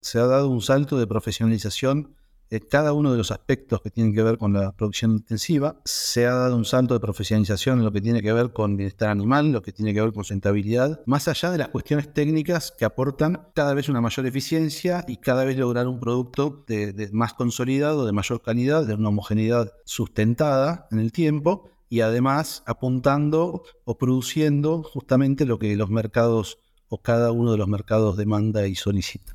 Se ha dado un salto de profesionalización en cada uno de los aspectos que tienen que ver con la producción intensiva. Se ha dado un salto de profesionalización en lo que tiene que ver con bienestar animal, lo que tiene que ver con sustentabilidad, más allá de las cuestiones técnicas que aportan cada vez una mayor eficiencia y cada vez lograr un producto de, más consolidado, de mayor calidad, de una homogeneidad sustentada en el tiempo y además apuntando o produciendo justamente lo que los mercados o cada uno de los mercados demanda y solicita.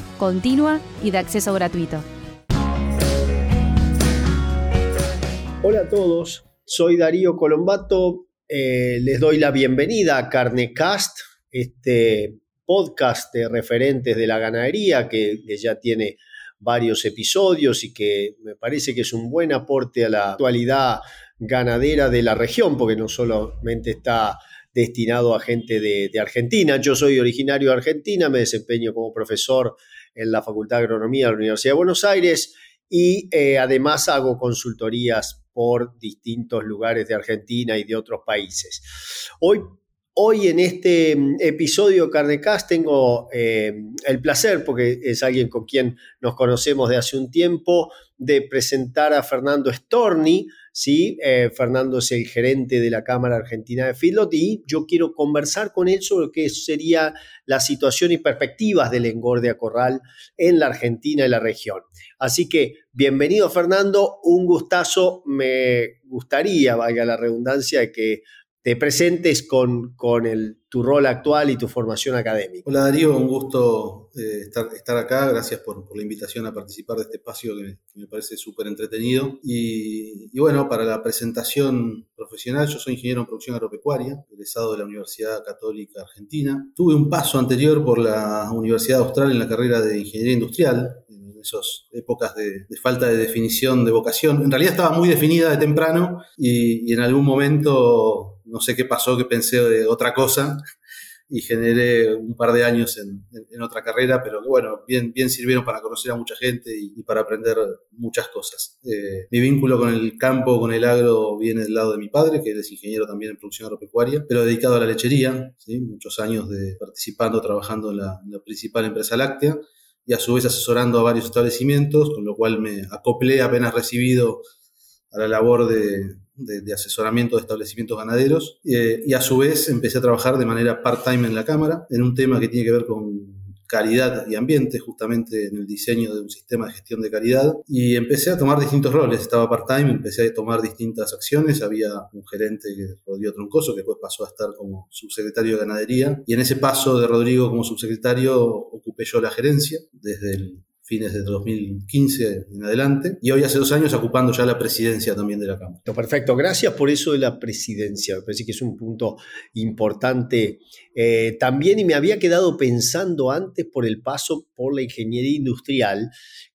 continua y de acceso gratuito. Hola a todos, soy Darío Colombato, eh, les doy la bienvenida a Carnecast, este podcast de referentes de la ganadería que, que ya tiene varios episodios y que me parece que es un buen aporte a la actualidad ganadera de la región, porque no solamente está destinado a gente de, Argentina. Yo soy originario de Argentina, me desempeño como profesor en la Facultad de Agronomía de la Universidad de Buenos Aires y eh, además hago consultorías por distintos lugares de Argentina y de otros países. Hoy, hoy en este mm, episodio Carnecast tengo eh, el placer, porque es alguien con quien nos conocemos de hace un tiempo, de presentar a Fernando Storni, ¿sí? Eh, Fernando es el gerente de la Cámara Argentina de Feedlot y yo quiero conversar con él sobre qué sería la situación y perspectivas del engorde a corral en la Argentina y la región. Así que bienvenido Fernando, un gustazo, me gustaría, valga la redundancia, que te presentes con, con el, tu rol actual y tu formación académica. Hola Darío, un gusto eh, estar, estar, acá. Gracias por, la invitación a participar de este espacio que, me parece súper entretenido. Y, bueno, para la presentación profesional, yo soy ingeniero en producción agropecuaria, egresado de la Universidad Católica Argentina. Tuve un paso anterior por la Universidad Austral en la carrera de Ingeniería Industrial, esas épocas de, de, falta de definición de vocación. En realidad estaba muy definida de temprano y en algún momento no sé qué pasó, que pensé de otra cosa y generé un par de años en, otra carrera, pero bueno, bien, bien sirvieron para conocer a mucha gente y, para aprender muchas cosas. Eh, mi vínculo con el campo, con el agro, viene del lado de mi padre, que es ingeniero también en producción agropecuaria, pero dedicado a la lechería, ¿sí? muchos años de participando, trabajando en la, en la principal empresa láctea y a su vez asesorando a varios establecimientos, con lo cual me acoplé apenas recibido a la labor de, de, asesoramiento de establecimientos ganaderos eh, y a su vez empecé a trabajar de manera part-time en la Cámara en un tema que tiene que ver con calidad y ambiente, justamente en el diseño de un sistema de gestión de calidad. Y empecé a tomar distintos roles. Estaba part-time, empecé a tomar distintas acciones. Había un gerente, Rodrigo Troncoso, que después pasó a estar como subsecretario de ganadería. Y en ese paso de Rodrigo como subsecretario ocupé yo la gerencia desde el fines de 2015 en adelante, y hoy hace dos años ocupando ya la presidencia también de la Cámara. Perfecto, gracias por eso de la presidencia, me parece que es un punto importante. Eh, también, y me había quedado pensando antes por el paso por la ingeniería industrial,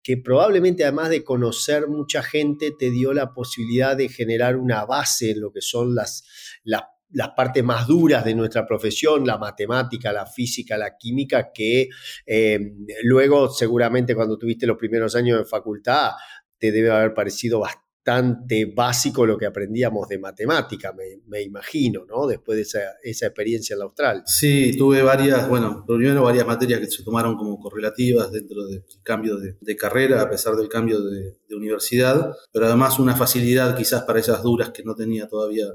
que probablemente además de conocer mucha gente, te dio la posibilidad de generar una base en lo que son las, las las partes más duras de nuestra profesión, la matemática, la física, la química, que eh, luego seguramente cuando tuviste los primeros años de facultad te debe haber parecido bastante básico lo que aprendíamos de matemática, me, imagino, ¿no? Después de esa, experiencia en la Austral. Sí, tuve varias, bueno, primero varias materias que se tomaron como correlativas dentro del cambio de, carrera, a pesar del cambio de, de universidad, pero además una facilidad quizás para esas duras que no tenía todavía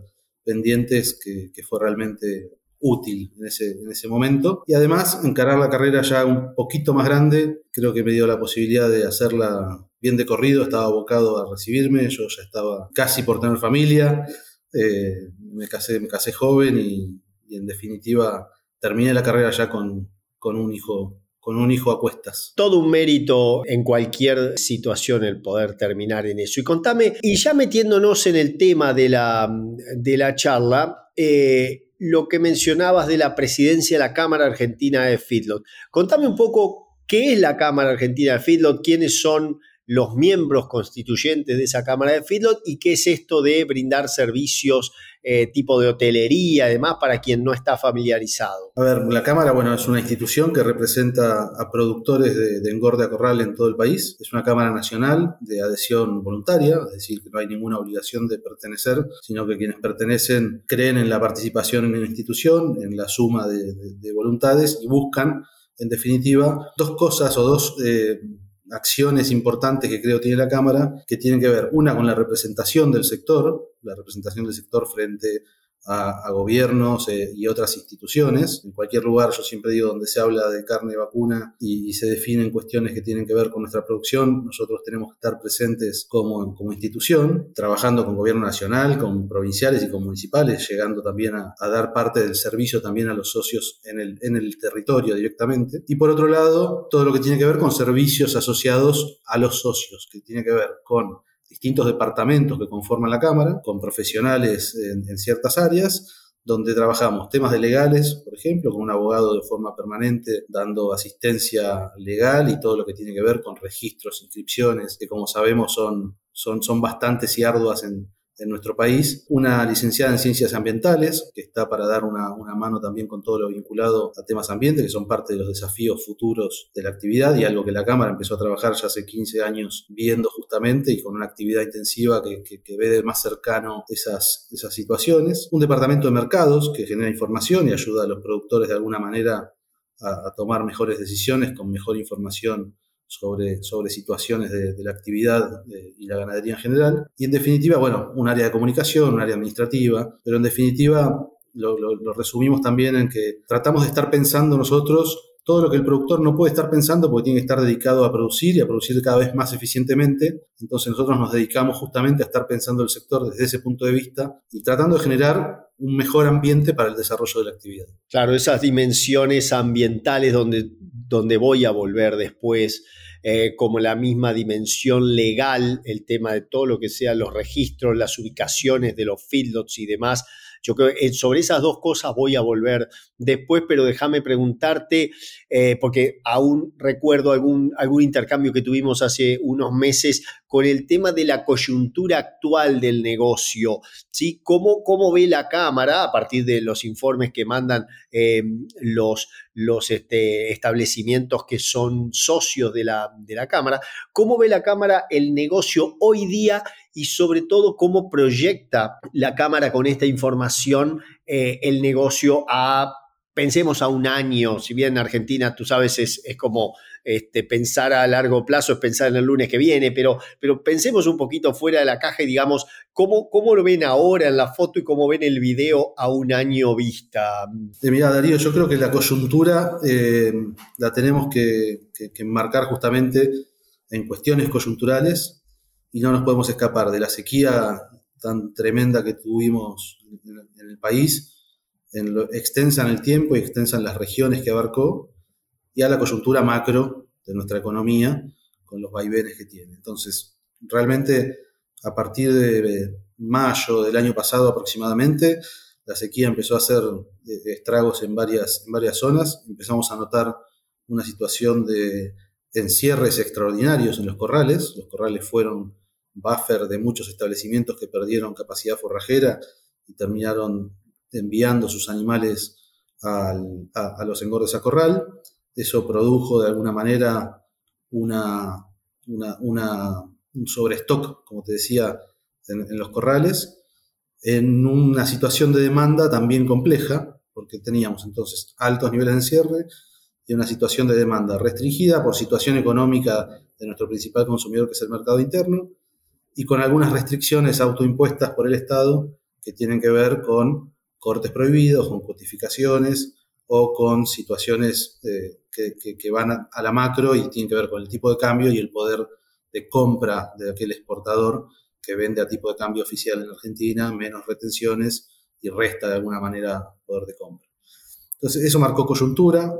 pendientes que, fue realmente útil en ese, en ese momento. Y además, encarar la carrera ya un poquito más grande, creo que me dio la posibilidad de hacerla bien de corrido, estaba abocado a recibirme, yo ya estaba casi por tener familia, eh, me, casé, me casé joven y, en definitiva terminé la carrera ya con, con un hijo con un hijo a cuestas. Todo un mérito en cualquier situación el poder terminar en eso. Y contame, y ya metiéndonos en el tema de la, de la charla, eh, lo que mencionabas de la presidencia de la Cámara Argentina de Feedlot. Contame un poco qué es la Cámara Argentina de Feedlot, quiénes son los miembros constituyentes de esa Cámara de Feedlot y qué es esto de brindar servicios eh, tipo de hotelería, además, para quien no está familiarizado. A ver, la Cámara, bueno, es una institución que representa a productores de, engorde a corral en todo el país. Es una Cámara nacional de adhesión voluntaria, es decir, que no hay ninguna obligación de pertenecer, sino que quienes pertenecen creen en la participación en una institución, en la suma de, voluntades y buscan, en definitiva, dos cosas o dos... Eh, acciones importantes que creo tiene la Cámara, que tienen que ver, una, con la representación del sector, la representación del sector frente a, gobiernos eh, y otras instituciones. En cualquier lugar, yo siempre digo, donde se habla de carne vacuna y, se definen cuestiones que tienen que ver con nuestra producción, nosotros tenemos que estar presentes como, como institución, trabajando con gobierno nacional, con provinciales y con municipales, llegando también a, dar parte del servicio también a los socios en el, en el territorio directamente. Y por otro lado, todo lo que tiene que ver con servicios asociados a los socios, que tiene que ver con distintos departamentos que conforman la Cámara, con profesionales en, ciertas áreas, donde trabajamos temas de legales, por ejemplo, con un abogado de forma permanente dando asistencia legal y todo lo que tiene que ver con registros, inscripciones, que como sabemos son, son, son bastantes y arduas en, en nuestro país, una licenciada en ciencias ambientales, que está para dar una, mano también con todo lo vinculado a temas ambiente, que son parte de los desafíos futuros de la actividad y algo que la Cámara empezó a trabajar ya hace 15 años viendo justamente y con una actividad intensiva que, ve de más cercano esas, esas situaciones. Un departamento de mercados que genera información y ayuda a los productores de alguna manera a tomar mejores decisiones con mejor información sobre, sobre situaciones de, la actividad eh, y la ganadería en general. Y en definitiva, bueno, un área de comunicación, un área administrativa, pero en definitiva lo, resumimos también en que tratamos de estar pensando nosotros todo lo que el productor no puede estar pensando porque tiene que estar dedicado a producir y a producir cada vez más eficientemente. Entonces nosotros nos dedicamos justamente a estar pensando el sector desde ese punto de vista y tratando de generar un mejor ambiente para el desarrollo de la actividad. Claro, esas dimensiones ambientales donde, donde voy a volver después eh, como la misma dimensión legal, el tema de todo lo que sean los registros, las ubicaciones de los feedlots y demás. Yo creo que sobre esas dos cosas voy a volver después, pero déjame preguntarte, eh, porque aún recuerdo algún, algún intercambio que tuvimos hace unos meses con el tema de la coyuntura actual del negocio. ¿sí? ¿Cómo, cómo ve la Cámara, a partir de los informes que mandan eh, los, los este, establecimientos que son socios de la, de la Cámara, cómo ve la Cámara el negocio hoy día y sobre todo cómo proyecta la Cámara con esta información eh, el negocio a pensemos a un año, si bien en Argentina, tú sabes, es, es como este, pensar a largo plazo, es pensar en el lunes que viene, pero, pero pensemos un poquito fuera de la caja y digamos, ¿cómo, ¿cómo lo ven ahora en la foto y cómo ven el video a un año vista? Eh, mira, Darío, yo creo que la coyuntura eh, la tenemos que, que, enmarcar justamente en cuestiones coyunturales y no nos podemos escapar de la sequía tan tremenda que tuvimos en el país extensa en el tiempo y extensa en las regiones que abarcó, y a la coyuntura macro de nuestra economía con los vaivenes que tiene. Entonces, realmente a partir de mayo del año pasado aproximadamente, la sequía empezó a hacer eh, estragos en varias, en varias zonas, empezamos a notar una situación de encierres extraordinarios en los corrales, los corrales fueron buffer de muchos establecimientos que perdieron capacidad forrajera y terminaron enviando sus animales a, los engordes a corral. Eso produjo de alguna manera una, un sobrestock, como te decía, en, los corrales, en una situación de demanda también compleja, porque teníamos entonces altos niveles de encierre y una situación de demanda restringida por situación económica de nuestro principal consumidor, que es el mercado interno, y con algunas restricciones autoimpuestas por el Estado que tienen que ver con cortes prohibidos, con codificaciones o con situaciones eh, que, van a, la macro y tienen que ver con el tipo de cambio y el poder de compra de aquel exportador que vende a tipo de cambio oficial en Argentina, menos retenciones y resta de alguna manera poder de compra. Entonces, eso marcó coyuntura,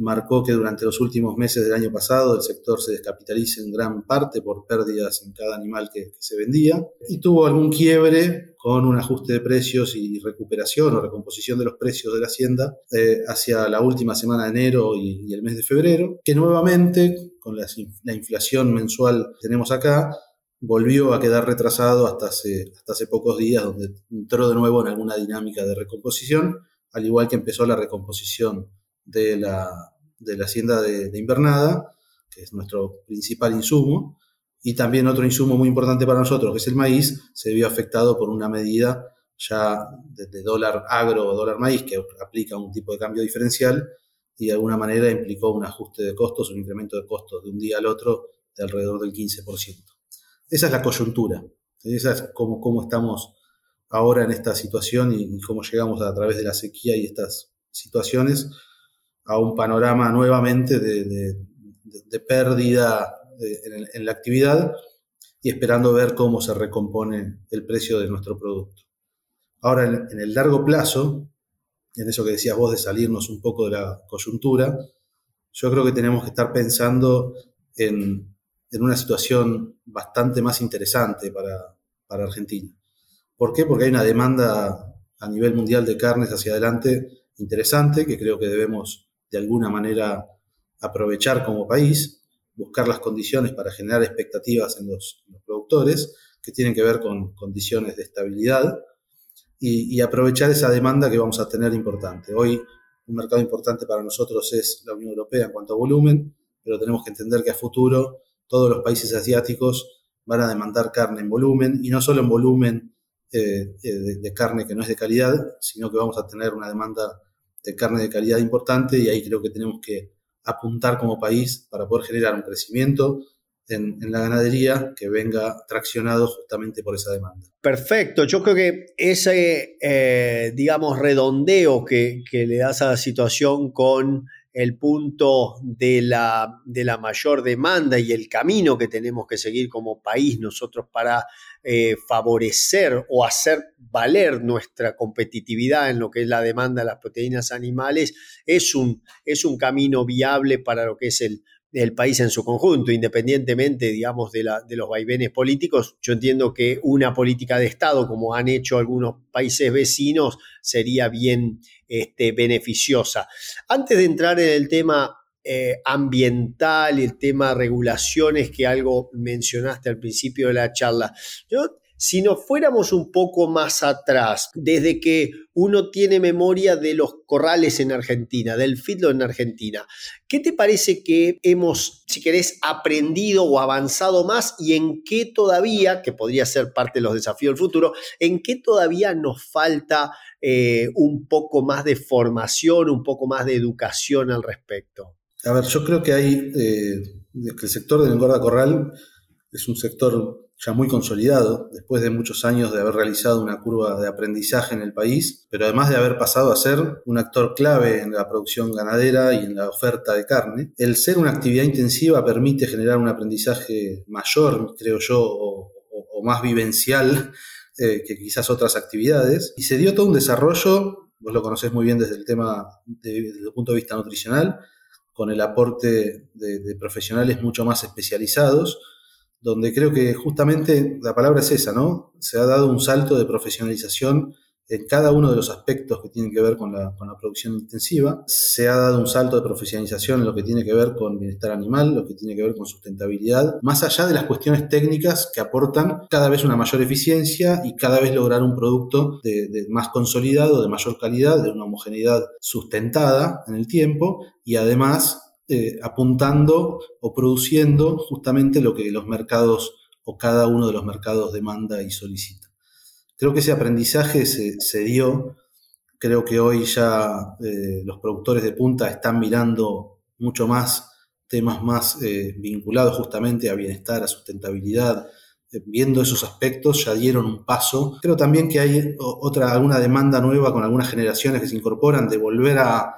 marcó que durante los últimos meses del año pasado el sector se descapitalice en gran parte por pérdidas en cada animal que, se vendía y tuvo algún quiebre con un ajuste de precios y recuperación o recomposición de los precios de la hacienda eh, hacia la última semana de enero y, el mes de febrero, que nuevamente con la, la inflación mensual que tenemos acá, volvió a quedar retrasado hasta hace, hasta hace pocos días, donde entró de nuevo en alguna dinámica de recomposición, al igual que empezó la recomposición de la, de la hacienda de, invernada, que es nuestro principal insumo, y también otro insumo muy importante para nosotros, que es el maíz, se vio afectado por una medida ya de, dólar agro o dólar maíz, que aplica un tipo de cambio diferencial y de alguna manera implicó un ajuste de costos, un incremento de costos de un día al otro de alrededor del 15%. Esa es la coyuntura, esa es cómo, cómo estamos ahora en esta situación y, cómo llegamos a, través de la sequía y estas situaciones a un panorama nuevamente de, pérdida en, la actividad y esperando ver cómo se recompone el precio de nuestro producto. Ahora, en, el largo plazo, en eso que decías vos de salirnos un poco de la coyuntura, yo creo que tenemos que estar pensando en, una situación bastante más interesante para, para Argentina. ¿Por qué? Porque hay una demanda a nivel mundial de carnes hacia adelante interesante que creo que debemos de alguna manera aprovechar como país, buscar las condiciones para generar expectativas en los, productores que tienen que ver con condiciones de estabilidad y, aprovechar esa demanda que vamos a tener importante. Hoy un mercado importante para nosotros es la Unión Europea en cuanto a volumen, pero tenemos que entender que a futuro todos los países asiáticos van a demandar carne en volumen y no solo en volumen eh, de, de, carne que no es de calidad, sino que vamos a tener una demanda de carne de calidad importante y ahí creo que tenemos que apuntar como país para poder generar un crecimiento en, la ganadería que venga traccionado justamente por esa demanda. Perfecto, yo creo que ese, eh, digamos, redondeo que, que, le das a la situación con el punto de la, de la mayor demanda y el camino que tenemos que seguir como país nosotros para eh, favorecer o hacer valer nuestra competitividad en lo que es la demanda de las proteínas animales es un, es un camino viable para lo que es el, el país en su conjunto, independientemente, digamos, de, la, de, los vaivenes políticos. Yo entiendo que una política de Estado, como han hecho algunos países vecinos, sería bien este, beneficiosa. Antes de entrar en el tema eh, ambiental el tema regulaciones que algo mencionaste al principio de la charla. Yo, si nos fuéramos un poco más atrás, desde que uno tiene memoria de los corrales en Argentina, del fitlo en Argentina, ¿qué te parece que hemos, si querés, aprendido o avanzado más y en qué todavía, que podría ser parte de los desafíos del futuro, en qué todavía nos falta eh, un poco más de formación, un poco más de educación al respecto? A ver, yo creo que hay eh, que el sector del engorda corral es un sector ya muy consolidado, después de muchos años de haber realizado una curva de aprendizaje en el país, pero además de haber pasado a ser un actor clave en la producción ganadera y en la oferta de carne, el ser una actividad intensiva permite generar un aprendizaje mayor, creo yo, o, más vivencial eh, que quizás otras actividades, y se dio todo un desarrollo, vos lo conocés muy bien desde el tema, el punto de vista nutricional, con el aporte de, profesionales mucho más especializados, donde creo que justamente la palabra es esa, ¿no? Se ha dado un salto de profesionalización en cada uno de los aspectos que tienen que ver con la, producción intensiva. Se ha dado un salto de profesionalización en lo que tiene que ver con bienestar animal, lo que tiene que ver con sustentabilidad, más allá de las cuestiones técnicas que aportan cada vez una mayor eficiencia y cada vez lograr un producto de, más consolidado, de mayor calidad, de una homogeneidad sustentada en el tiempo y además eh, apuntando o produciendo justamente lo que los mercados o cada uno de los mercados demanda y solicita. Creo que ese aprendizaje se, dio, creo que hoy ya eh, los productores de punta están mirando mucho más temas más eh, vinculados justamente a bienestar, a sustentabilidad, viendo esos aspectos ya dieron un paso. Creo también que hay otra, alguna demanda nueva con algunas generaciones que se incorporan de volver a,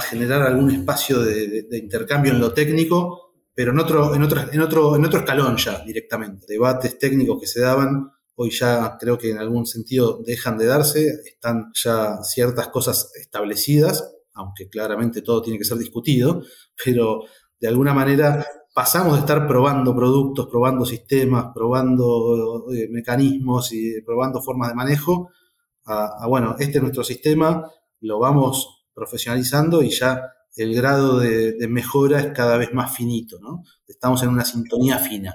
generar algún espacio de, intercambio en lo técnico, pero en otro, en, otro, en, otro, escalón ya directamente. Debates técnicos que se daban hoy ya creo que en algún sentido dejan de darse, están ya ciertas cosas establecidas aunque claramente todo tiene que ser discutido, pero de alguna manera pasamos de estar probando productos, probando sistemas, probando eh, mecanismos y probando formas de manejo, a, bueno, este es nuestro sistema, lo vamos profesionalizando y ya el grado de, de mejora es cada vez más finito, ¿no? Estamos en una sintonía fina.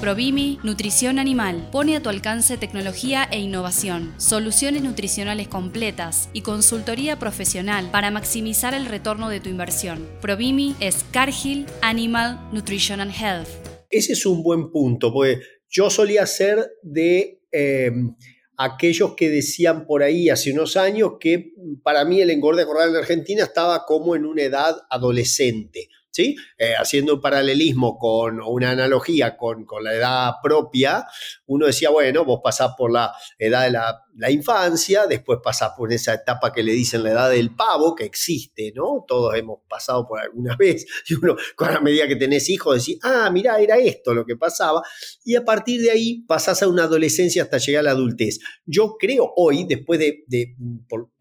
Provimi Nutrición Animal pone a tu alcance tecnología e innovación, soluciones nutricionales completas y consultoría profesional para maximizar el retorno de tu inversión. Provimi es Cargill Animal Nutrition and Health. Ese es un buen punto, porque yo solía ser de eh, aquellos que decían por ahí hace unos años que para mí el engorde corral en Argentina estaba como en una edad adolescente. Eh, haciendo un paralelismo con una analogía con, la edad propia, uno decía, bueno, vos pasás por la edad de la, infancia, después pasás por esa etapa que le dicen la edad del pavo, que existe, ¿no? Todos hemos pasado por alguna vez, y uno, con la medida que tenés hijos, decís, ah, mira, era esto lo que pasaba, y a partir de ahí pasás a una adolescencia hasta llegar a la adultez. Yo creo hoy, después de,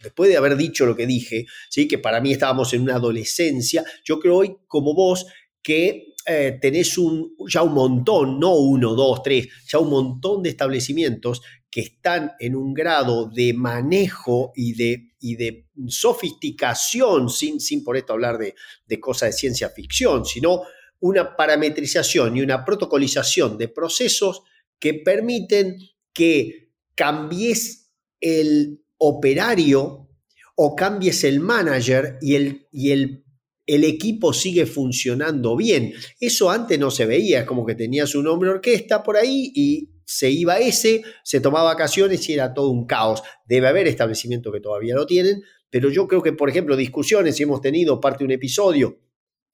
después de haber dicho lo que dije, ¿sí? que para mí estábamos en una adolescencia, yo creo hoy como vos que eh, tenés un, ya un montón, no uno, dos, tres, ya un montón de establecimientos que están en un grado de manejo y de, y de sofisticación, sin, sin por esto hablar de, de cosas de ciencia ficción, sino una parametrización y una protocolización de procesos que permiten que cambies el operario o cambies el manager y el, y el el equipo sigue funcionando bien. Eso antes no se veía, es como que tenías un hombre orquesta por ahí y se iba ese, se tomaba vacaciones y era todo un caos. Debe haber establecimientos que todavía lo tienen, pero yo creo que, por ejemplo, discusiones, si hemos tenido parte de un episodio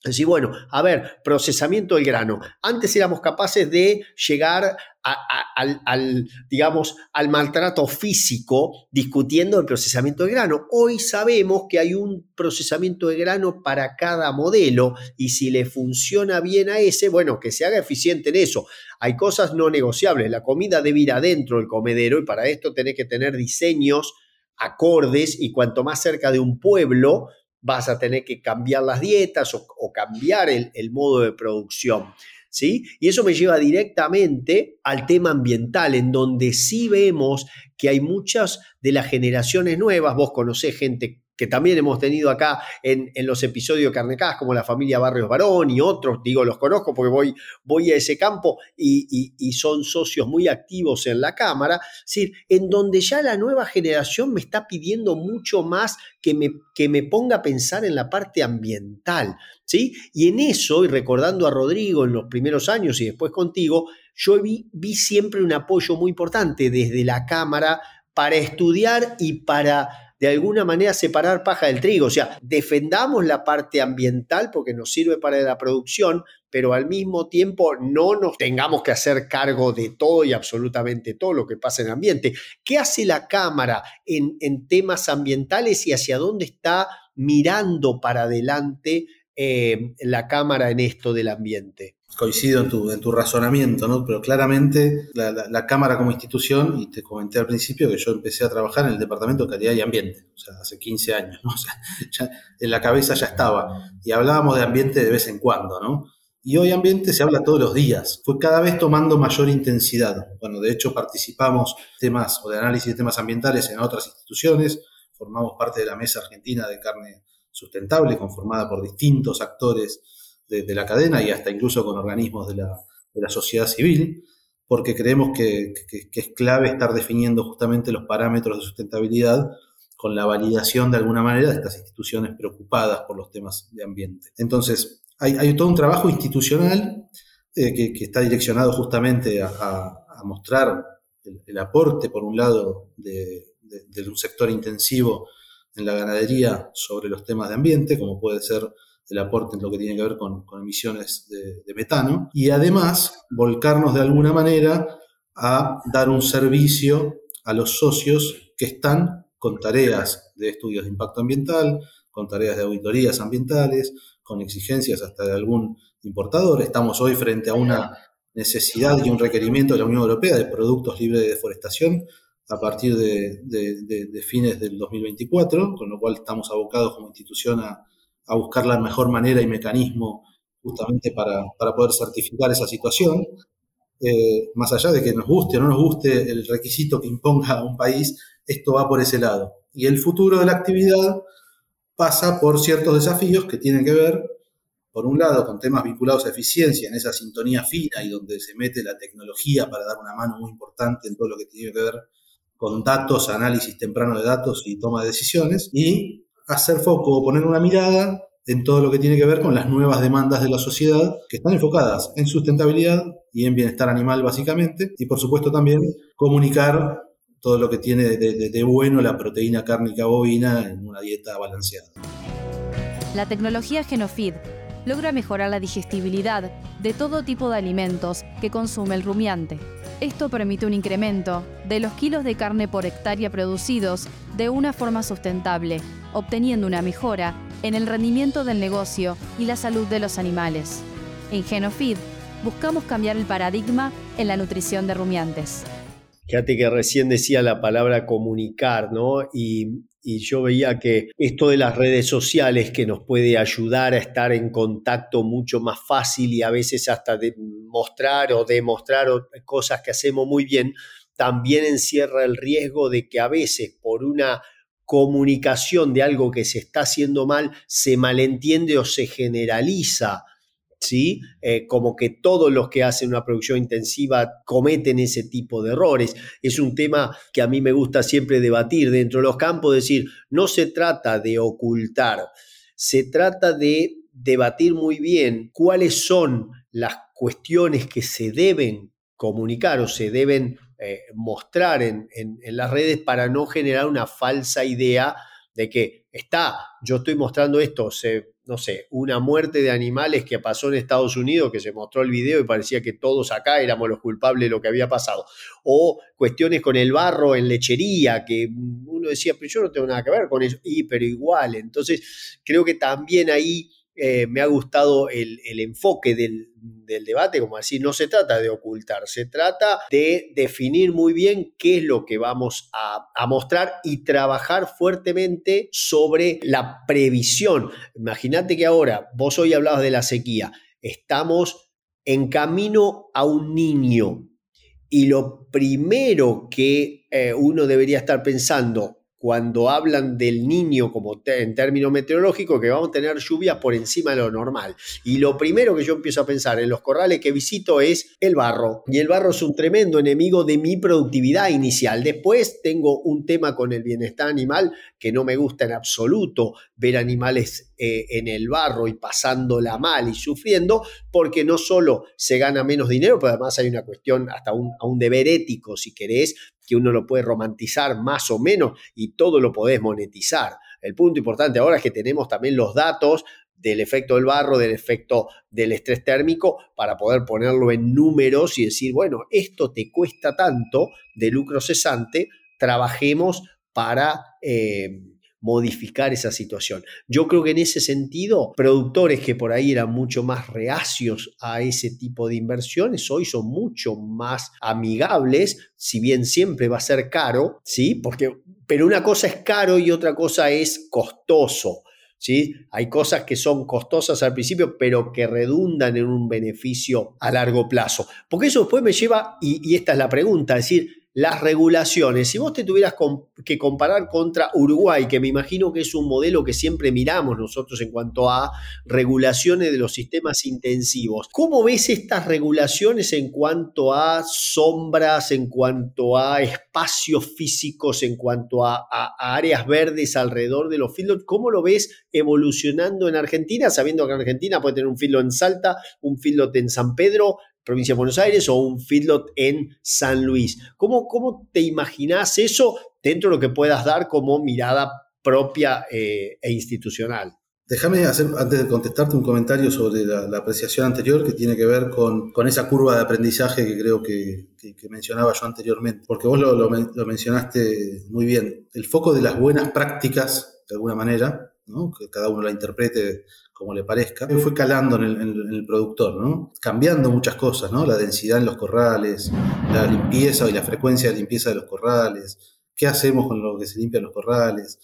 Decir, bueno, a ver, procesamiento del grano. Antes éramos capaces de llegar al, digamos, al maltrato físico discutiendo el procesamiento del grano. Hoy sabemos que hay un procesamiento de grano para cada modelo y si le funciona bien a ese, bueno, que se haga eficiente en eso. Hay cosas no negociables. La comida debe ir adentro del comedero y para esto tenés que tener diseños acordes y cuanto más cerca de un pueblo, vas a tener que cambiar las dietas o, cambiar el, modo de producción. ¿Sí? Y eso me lleva directamente al tema ambiental, en donde sí vemos que hay muchas de las generaciones nuevas, vos conocés gente que también hemos tenido acá en, los episodios de Carnecás, como la familia Barrios Barón y otros, digo, los conozco porque voy, voy a ese campo y, son socios muy activos en la Cámara, es decir, en donde ya la nueva generación me está pidiendo mucho más que me, que me ponga a pensar en la parte ambiental, ¿sí? Y en eso, y recordando a Rodrigo en los primeros años y después contigo, yo vi, vi siempre un apoyo muy importante desde la Cámara para estudiar y para de alguna manera separar paja del trigo. O sea, defendamos la parte ambiental porque nos sirve para la producción, pero al mismo tiempo no nos tengamos que hacer cargo de todo y absolutamente todo lo que pasa en el ambiente. ¿Qué hace la Cámara en, temas ambientales y hacia dónde está mirando para adelante eh, la Cámara en esto del ambiente? Coincido en tu, en tu razonamiento, ¿no? Pero claramente la, Cámara como institución, y te comenté al principio que yo empecé a trabajar en el Departamento de Calidad y Ambiente, o sea, hace 15 años, ¿no? O sea, en la cabeza ya estaba. Y hablábamos de ambiente de vez en cuando, ¿no? Y hoy ambiente se habla todos los días. Fue cada vez tomando mayor intensidad. Bueno, de hecho participamos temas o de análisis de temas ambientales en otras instituciones. Formamos parte de la Mesa Argentina de Carne Sustentable, conformada por distintos actores de, la cadena y hasta incluso con organismos de la, sociedad civil, porque creemos que, es clave estar definiendo justamente los parámetros de sustentabilidad con la validación de alguna manera de estas instituciones preocupadas por los temas de ambiente. Entonces, hay, todo un trabajo institucional eh, que, está direccionado justamente a, mostrar el, aporte, por un lado, de, un sector intensivo en la ganadería sobre los temas de ambiente, como puede ser el aporte en lo que tiene que ver con, emisiones de, metano, y además volcarnos de alguna manera a dar un servicio a los socios que están con tareas de estudios de impacto ambiental, con tareas de auditorías ambientales, con exigencias hasta de algún importador. Estamos hoy frente a una necesidad y un requerimiento de la Unión Europea de productos libres de deforestación a partir de, fines del 2024, con lo cual estamos abocados como institución a, buscar la mejor manera y mecanismo justamente para, poder certificar esa situación. Eh, más allá de que nos guste o no nos guste el requisito que imponga un país, esto va por ese lado. Y el futuro de la actividad pasa por ciertos desafíos que tienen que ver, por un lado, con temas vinculados a eficiencia, en esa sintonía fina y donde se mete la tecnología para dar una mano muy importante en todo lo que tiene que ver con datos, análisis temprano de datos y toma de decisiones, y hacer foco o poner una mirada en todo lo que tiene que ver con las nuevas demandas de la sociedad que están enfocadas en sustentabilidad y en bienestar animal básicamente, y por supuesto también comunicar todo lo que tiene de, bueno la proteína cárnica bovina en una dieta balanceada. La tecnología Genofeed logra mejorar la digestibilidad de todo tipo de alimentos que consume el rumiante. Esto permite un incremento de los kilos de carne por hectárea producidos de una forma sustentable, obteniendo una mejora en el rendimiento del negocio y la salud de los animales. En Genofeed buscamos cambiar el paradigma en la nutrición de rumiantes. Fíjate que recién decía la palabra comunicar, ¿no? Y, yo veía que esto de las redes sociales que nos puede ayudar a estar en contacto mucho más fácil y a veces hasta mostrar o demostrar cosas que hacemos muy bien, también encierra el riesgo de que a veces por una comunicación de algo que se está haciendo mal se malentiende o se generaliza ¿sí? Eh, como que todos los que hacen una producción intensiva cometen ese tipo de errores. Es un tema que a mí me gusta siempre debatir dentro de los campos, decir, no se trata de ocultar, se trata de debatir muy bien cuáles son las cuestiones que se deben comunicar o se deben eh, mostrar en, en las redes para no generar una falsa idea de que está, yo estoy mostrando esto, se no sé, una muerte de animales que pasó en Estados Unidos, que se mostró el video y parecía que todos acá éramos los culpables de lo que había pasado. O cuestiones con el barro en lechería, que uno decía, pero yo no tengo nada que ver con eso, y pero igual. Entonces, creo que también ahí eh, me ha gustado el, enfoque del, debate, como decir, no se trata de ocultar, se trata de definir muy bien qué es lo que vamos a, a mostrar y trabajar fuertemente sobre la previsión. Imagínate que ahora, vos hoy hablabas de la sequía, estamos en camino a un niño y lo primero que eh, uno debería estar pensando cuando hablan del niño como en términos meteorológicos, que vamos a tener lluvias por encima de lo normal. Y lo primero que yo empiezo a pensar en los corrales que visito es el barro. Y el barro es un tremendo enemigo de mi productividad inicial. Después tengo un tema con el bienestar animal que no me gusta en absoluto ver animales eh, en el barro y pasándola mal y sufriendo, porque no solo se gana menos dinero, pero además hay una cuestión, hasta un, un deber ético, si querés, que uno lo puede romantizar más o menos y todo lo podés monetizar. El punto importante ahora es que tenemos también los datos del efecto del barro, del efecto del estrés térmico, para poder ponerlo en números y decir, bueno, esto te cuesta tanto de lucro cesante, trabajemos para eh, modificar esa situación. Yo creo que en ese sentido, productores que por ahí eran mucho más reacios a ese tipo de inversiones, hoy son mucho más amigables, si bien siempre va a ser caro, ¿sí? Porque, pero una cosa es caro y otra cosa es costoso. ¿Sí? Hay cosas que son costosas al principio, pero que redundan en un beneficio a largo plazo. Porque eso después me lleva, y, y esta es la pregunta, es decir, las regulaciones. Si vos te tuvieras que comparar contra Uruguay, que me imagino que es un modelo que siempre miramos nosotros en cuanto a regulaciones de los sistemas intensivos, ¿cómo ves estas regulaciones en cuanto a sombras, en cuanto a espacios físicos, en cuanto a, áreas verdes alrededor de los feedlots? ¿Cómo lo ves evolucionando en Argentina, sabiendo que Argentina puede tener un feedlot en Salta, un feedlot en San Pedro, provincia de Buenos Aires o un feedlot en San Luis. ¿Cómo, cómo te imaginas eso dentro de lo que puedas dar como mirada propia eh, e institucional? Déjame hacer, antes de contestarte, un comentario sobre la, apreciación anterior que tiene que ver con, esa curva de aprendizaje que creo que, mencionaba yo anteriormente, porque vos lo, mencionaste muy bien. El foco de las buenas prácticas, de alguna manera, que cada uno la interprete como le parezca, fue calando en el, productor, ¿no? Cambiando muchas cosas, ¿no? La densidad en los corrales, la limpieza y la frecuencia de limpieza de los corrales, qué hacemos con lo que se limpian los corrales.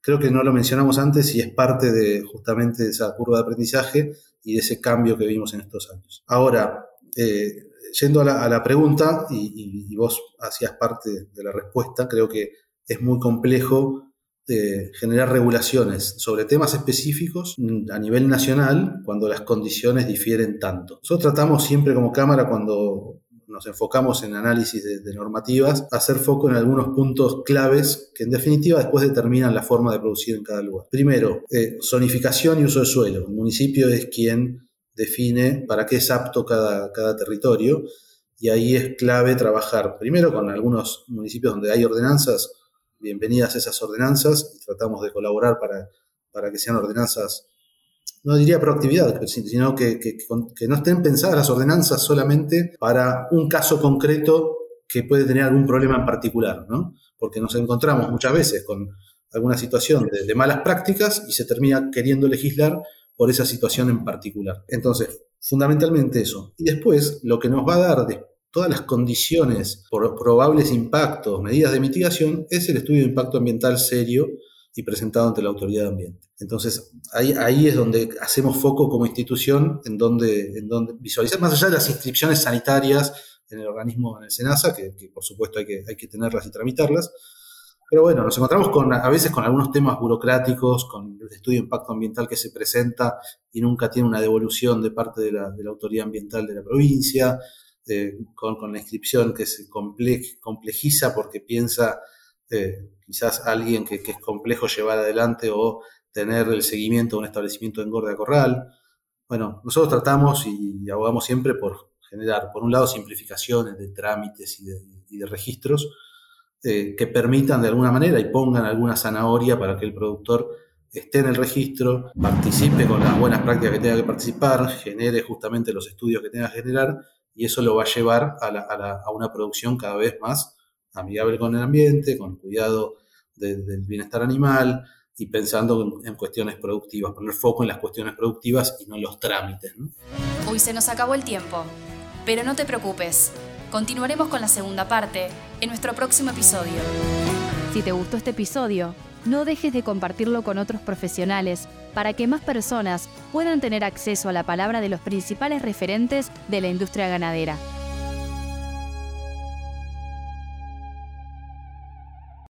Creo que no lo mencionamos antes y es parte de justamente de esa curva de aprendizaje y de ese cambio que vimos en estos años. Ahora, eh, yendo a la, pregunta, y, vos hacías parte de la respuesta, creo que es muy complejo eh, generar regulaciones sobre temas específicos a nivel nacional cuando las condiciones difieren tanto. Nosotros tratamos siempre como Cámara cuando nos enfocamos en análisis de, normativas, hacer foco en algunos puntos claves que en definitiva después determinan la forma de producir en cada lugar. Primero, eh, zonificación y uso de suelo. El municipio es quien define para qué es apto cada, cada territorio y ahí es clave trabajar primero con algunos municipios donde hay ordenanzas, bienvenidas esas ordenanzas y tratamos de colaborar para, para que sean ordenanzas, no diría proactividad, sino que, que, no estén pensadas las ordenanzas solamente para un caso concreto que puede tener algún problema en particular, ¿no? Porque nos encontramos muchas veces con alguna situación de, de malas prácticas y se termina queriendo legislar por esa situación en particular. Entonces, fundamentalmente eso. Y después, lo que nos va a dar de todas las condiciones por probables impactos, medidas de mitigación, es el estudio de impacto ambiental serio y presentado ante la autoridad de ambiente. Entonces, ahí, es donde hacemos foco como institución, en donde, en visualizar, más allá de las inscripciones sanitarias en el organismo, en el SENASA, que, por supuesto hay que, hay que tenerlas y tramitarlas, pero bueno, nos encontramos con, a veces con algunos temas burocráticos, con el estudio de impacto ambiental que se presenta y nunca tiene una devolución de parte de la, autoridad ambiental de la provincia, con, la inscripción que se complejiza porque piensa eh, quizás alguien que, es complejo llevar adelante o tener el seguimiento de un establecimiento de engorde a corral. Bueno, nosotros tratamos y, abogamos siempre por generar, por un lado, simplificaciones de trámites y de registros, eh, que permitan de alguna manera y pongan alguna zanahoria para que el productor esté en el registro, participe con las buenas prácticas que tenga que participar, genere justamente los estudios que tenga que generar y eso lo va a llevar a, una producción cada vez más amigable con el ambiente, con cuidado del bienestar animal y pensando en, cuestiones productivas, poner foco en las cuestiones productivas y no en los trámites. Hoy se nos acabó el tiempo, pero no te preocupes. Continuaremos con la segunda parte en nuestro próximo episodio. Si te gustó este episodio, no dejes de compartirlo con otros profesionales para que más personas puedan tener acceso a la palabra de los principales referentes de la industria ganadera.